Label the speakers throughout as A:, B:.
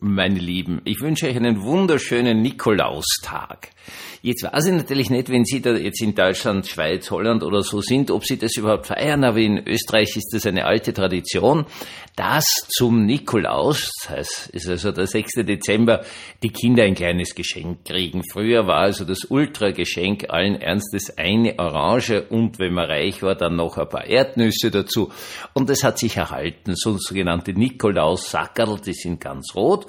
A: meine Lieben, ich wünsche euch einen wunderschönen Nikolaustag. Jetzt weiß ich natürlich nicht, wenn Sie da jetzt in Deutschland, Schweiz, Holland oder so sind, ob Sie das überhaupt feiern, aber in Österreich ist das eine alte Tradition, dass zum Nikolaus, das heißt, ist also der 6. Dezember, die Kinder ein kleines Geschenk kriegen. Früher war also das Ultrageschenk allen Ernstes eine Orange und wenn man reich war, dann noch ein paar Erdnüsse dazu. Und das hat sich erhalten, so sogenannte Nikolaus-Sackerl, die sind ganz rot.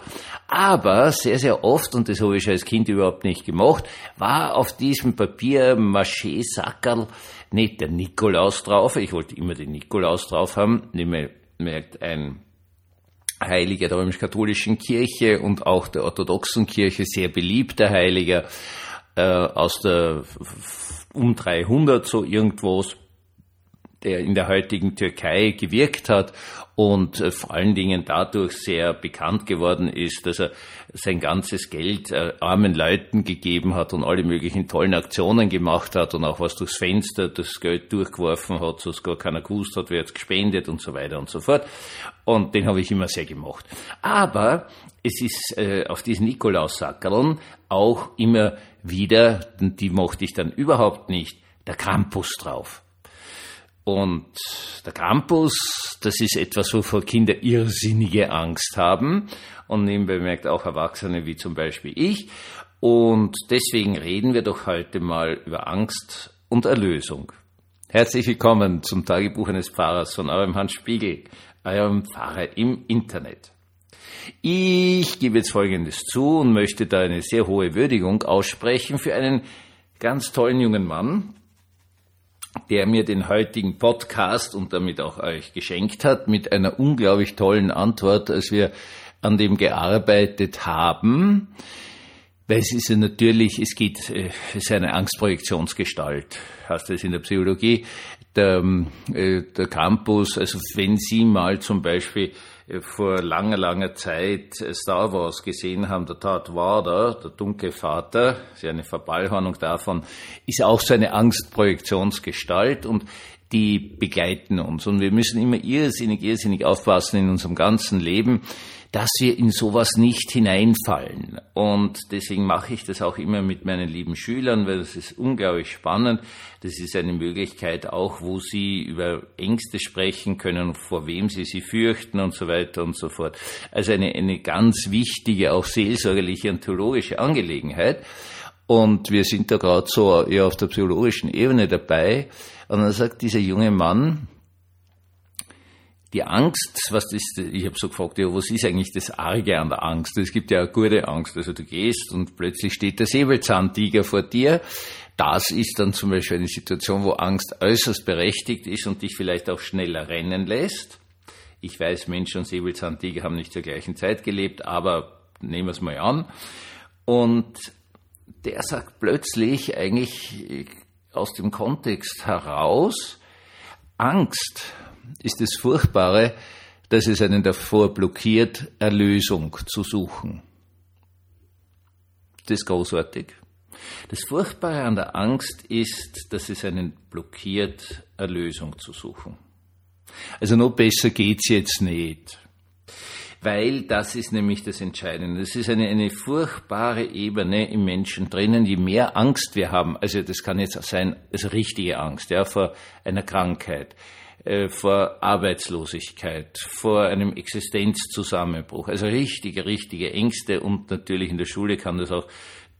A: Aber sehr, sehr oft, und das habe ich als Kind überhaupt nicht gemacht, war auf diesem Papier Maché-Sackerl nicht der Nikolaus drauf. Ich wollte immer den Nikolaus drauf haben. Nämlich merkt ein Heiliger der römisch-katholischen Kirche und auch der orthodoxen Kirche, sehr beliebter Heiliger äh, aus der um 300 so irgendwas der in der heutigen Türkei gewirkt hat und äh, vor allen Dingen dadurch sehr bekannt geworden ist, dass er sein ganzes Geld äh, armen Leuten gegeben hat und alle möglichen tollen Aktionen gemacht hat und auch was durchs Fenster das Geld durchgeworfen hat, so dass gar keiner gewusst hat, wer jetzt gespendet und so weiter und so fort. Und den habe ich immer sehr gemocht. Aber es ist äh, auf diesen Nikolaussackerln auch immer wieder, die mochte ich dann überhaupt nicht, der Krampus drauf. Und der Krampus, das ist etwas, wovor Kinder irrsinnige Angst haben. Und nebenbei merkt auch Erwachsene wie zum Beispiel ich. Und deswegen reden wir doch heute mal über Angst und Erlösung. Herzlich willkommen zum Tagebuch eines Pfarrers von eurem Hans Spiegel, eurem Pfarrer im Internet. Ich gebe jetzt Folgendes zu und möchte da eine sehr hohe Würdigung aussprechen für einen ganz tollen jungen Mann, der mir den heutigen Podcast und damit auch euch geschenkt hat, mit einer unglaublich tollen Antwort, als wir an dem gearbeitet haben. Weil es ist ja natürlich, es geht, äh, es ist eine Angstprojektionsgestalt, heißt das in der Psychologie. Der, äh, der Campus, also wenn Sie mal zum Beispiel vor langer, langer Zeit Star Wars gesehen haben, der Darth Vader, der dunkle Vater, ist ja eine Verballhornung davon, ist auch so eine Angstprojektionsgestalt und die begleiten uns. Und wir müssen immer irrsinnig, irrsinnig aufpassen in unserem ganzen Leben, dass wir in sowas nicht hineinfallen. Und deswegen mache ich das auch immer mit meinen lieben Schülern, weil das ist unglaublich spannend. Das ist eine Möglichkeit auch, wo sie über Ängste sprechen können, vor wem sie sie fürchten und so weiter und so fort. Also eine, eine ganz wichtige, auch seelsorgerliche und theologische Angelegenheit. Und wir sind da gerade so eher auf der psychologischen Ebene dabei. Und dann sagt dieser junge Mann, die Angst, was ist, ich habe so gefragt, ja, was ist eigentlich das Arge an der Angst? Es gibt ja eine gute Angst. Also du gehst und plötzlich steht der Säbelzahntiger vor dir. Das ist dann zum Beispiel eine Situation, wo Angst äußerst berechtigt ist und dich vielleicht auch schneller rennen lässt. Ich weiß, Mensch und Säbelzahntiger haben nicht zur gleichen Zeit gelebt, aber nehmen wir es mal an. Und der sagt plötzlich eigentlich aus dem Kontext heraus, Angst ist das Furchtbare, dass es einen davor blockiert, Erlösung zu suchen. Das ist großartig. Das Furchtbare an der Angst ist, dass es einen blockiert, Erlösung zu suchen. Also noch besser geht's jetzt nicht. Weil das ist nämlich das Entscheidende. Das ist eine, eine furchtbare Ebene im Menschen drinnen. Je mehr Angst wir haben, also das kann jetzt sein, also richtige Angst, ja, vor einer Krankheit, äh, vor Arbeitslosigkeit, vor einem Existenzzusammenbruch. Also richtige, richtige Ängste und natürlich in der Schule kann das auch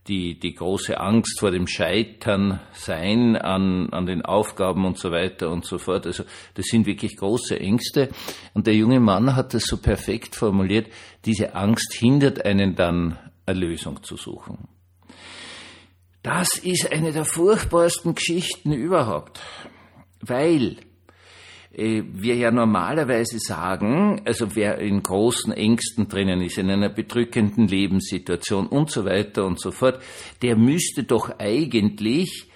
A: die, die große Angst vor dem Scheitern sein an, an den Aufgaben und so weiter und so fort. Also das sind wirklich große Ängste. Und der junge Mann hat das so perfekt formuliert, diese Angst hindert einen dann, Erlösung zu suchen. Das ist eine der furchtbarsten Geschichten überhaupt, weil wir ja normalerweise sagen, also wer in großen Ängsten drinnen ist, in einer bedrückenden Lebenssituation und so weiter und so fort, der müsste doch eigentlich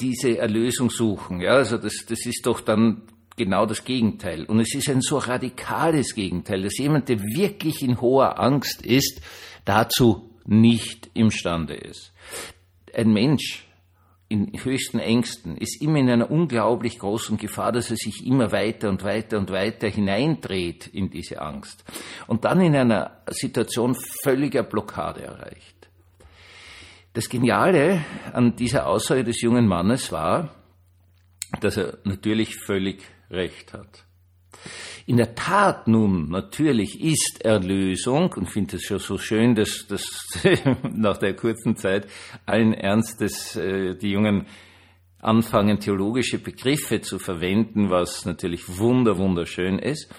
A: diese Erlösung suchen. Ja, also das, das ist doch dann genau das Gegenteil. Und es ist ein so radikales Gegenteil, dass jemand, der wirklich in hoher Angst ist, dazu nicht imstande ist. Ein Mensch, in höchsten Ängsten, ist immer in einer unglaublich großen Gefahr, dass er sich immer weiter und weiter und weiter hineindreht in diese Angst und dann in einer Situation völliger Blockade erreicht. Das Geniale an dieser Aussage des jungen Mannes war, dass er natürlich völlig recht hat. In der Tat nun natürlich ist Erlösung, und finde es schon so schön, dass, dass nach der kurzen Zeit allen Ernstes äh, die Jungen anfangen, theologische Begriffe zu verwenden, was natürlich wunder, wunderschön ist,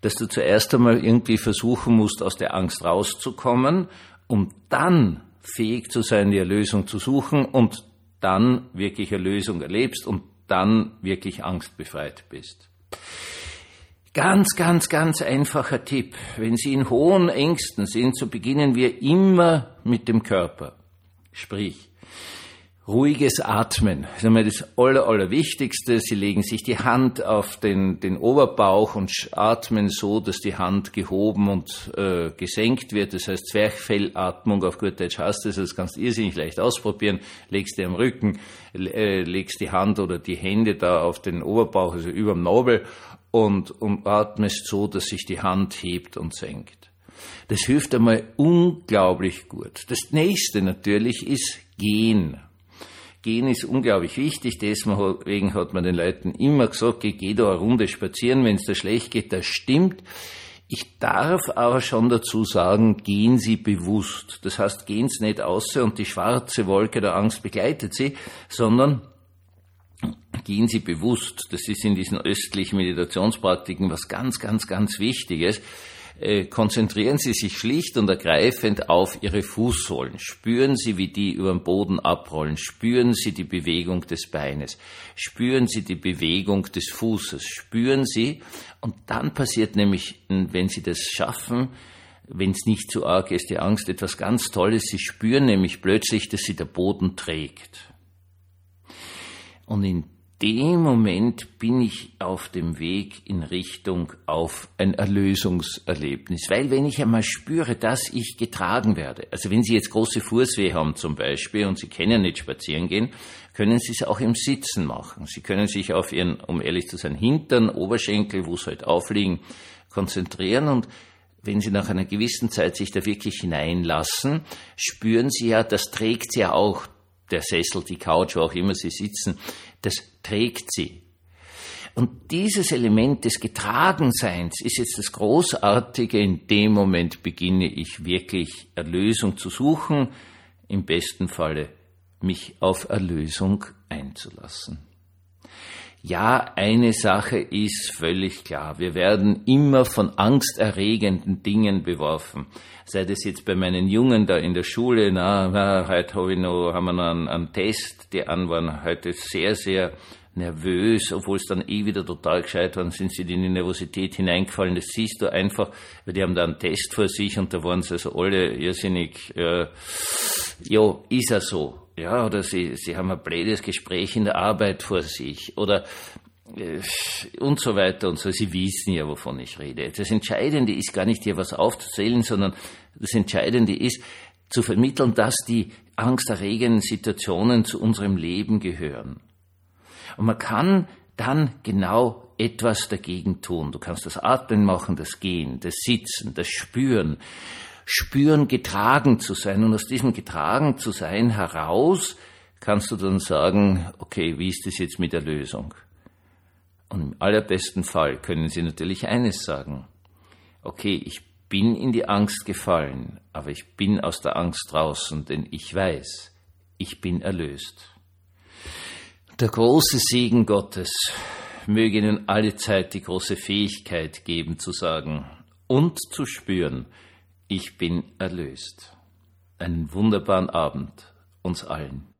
A: dass du zuerst einmal irgendwie versuchen musst, aus der Angst rauszukommen, um dann fähig zu sein, die Erlösung zu suchen und dann wirklich Erlösung erlebst und dann wirklich angstbefreit bist. Ganz, ganz, ganz einfacher Tipp. Wenn Sie in hohen Ängsten sind, so beginnen wir immer mit dem Körper. Sprich, ruhiges Atmen. Das ist einmal das Aller, Allerwichtigste. Sie legen sich die Hand auf den, den Oberbauch und atmen so, dass die Hand gehoben und äh, gesenkt wird. Das heißt Zwerchfellatmung auf gut Deutsch heißt das. Das kannst du irrsinnig leicht ausprobieren. Legst dir am Rücken, äh, legst die Hand oder die Hände da auf den Oberbauch, also über dem Nabel und, und atmest so, dass sich die Hand hebt und senkt. Das hilft einmal unglaublich gut. Das nächste natürlich ist Gehen. Gehen ist unglaublich wichtig, deswegen hat man den Leuten immer gesagt, geh da eine Runde spazieren, wenn es dir schlecht geht, das stimmt. Ich darf aber schon dazu sagen, gehen Sie bewusst. Das heißt, gehen Sie nicht außer und die schwarze Wolke der Angst begleitet Sie, sondern gehen Sie bewusst, das ist in diesen östlichen Meditationspraktiken was ganz, ganz, ganz Wichtiges, äh, konzentrieren Sie sich schlicht und ergreifend auf Ihre Fußsohlen. Spüren Sie, wie die über den Boden abrollen. Spüren Sie die Bewegung des Beines. Spüren Sie die Bewegung des Fußes. Spüren Sie, und dann passiert nämlich, wenn Sie das schaffen, wenn es nicht zu arg ist, die Angst, etwas ganz Tolles. Sie spüren nämlich plötzlich, dass Sie der Boden trägt. Und in dem Moment bin ich auf dem Weg in Richtung auf ein Erlösungserlebnis. Weil wenn ich einmal spüre, dass ich getragen werde, also wenn Sie jetzt große Fußweh haben zum Beispiel und Sie können nicht spazieren gehen, können Sie es auch im Sitzen machen. Sie können sich auf Ihren, um ehrlich zu sein, Hintern, Oberschenkel, wo es halt aufliegen, konzentrieren und wenn Sie nach einer gewissen Zeit sich da wirklich hineinlassen, spüren Sie ja, das trägt ja auch der Sessel, die Couch, wo auch immer Sie sitzen, das trägt Sie. Und dieses Element des Getragenseins ist jetzt das Großartige. In dem Moment beginne ich wirklich Erlösung zu suchen, im besten Falle mich auf Erlösung einzulassen. Ja, eine Sache ist völlig klar. Wir werden immer von angsterregenden Dingen beworfen. Sei das jetzt bei meinen Jungen da in der Schule, na, na heute hab ich noch, haben wir noch einen, einen Test, die an waren heute sehr, sehr nervös, obwohl es dann eh wieder total gescheit waren, sind sie in die Nervosität hineingefallen. Das siehst du einfach, weil die haben da einen Test vor sich und da waren sie also alle irrsinnig, äh, ja, ist er so ja, oder sie, sie haben ein blödes Gespräch in der Arbeit vor sich oder äh, und so weiter und so. Sie wissen ja, wovon ich rede. Das Entscheidende ist gar nicht hier was aufzuzählen, sondern das Entscheidende ist zu vermitteln, dass die angsterregenden Situationen zu unserem Leben gehören. Und man kann dann genau etwas dagegen tun. Du kannst das Atmen machen, das Gehen, das Sitzen, das Spüren spüren, getragen zu sein. Und aus diesem getragen zu sein heraus kannst du dann sagen, okay, wie ist das jetzt mit der Lösung? Und im allerbesten Fall können sie natürlich eines sagen. Okay, ich bin in die Angst gefallen, aber ich bin aus der Angst draußen, denn ich weiß, ich bin erlöst. Der große Segen Gottes möge Ihnen alle Zeit die große Fähigkeit geben zu sagen und zu spüren, ich bin erlöst. Einen wunderbaren Abend uns allen.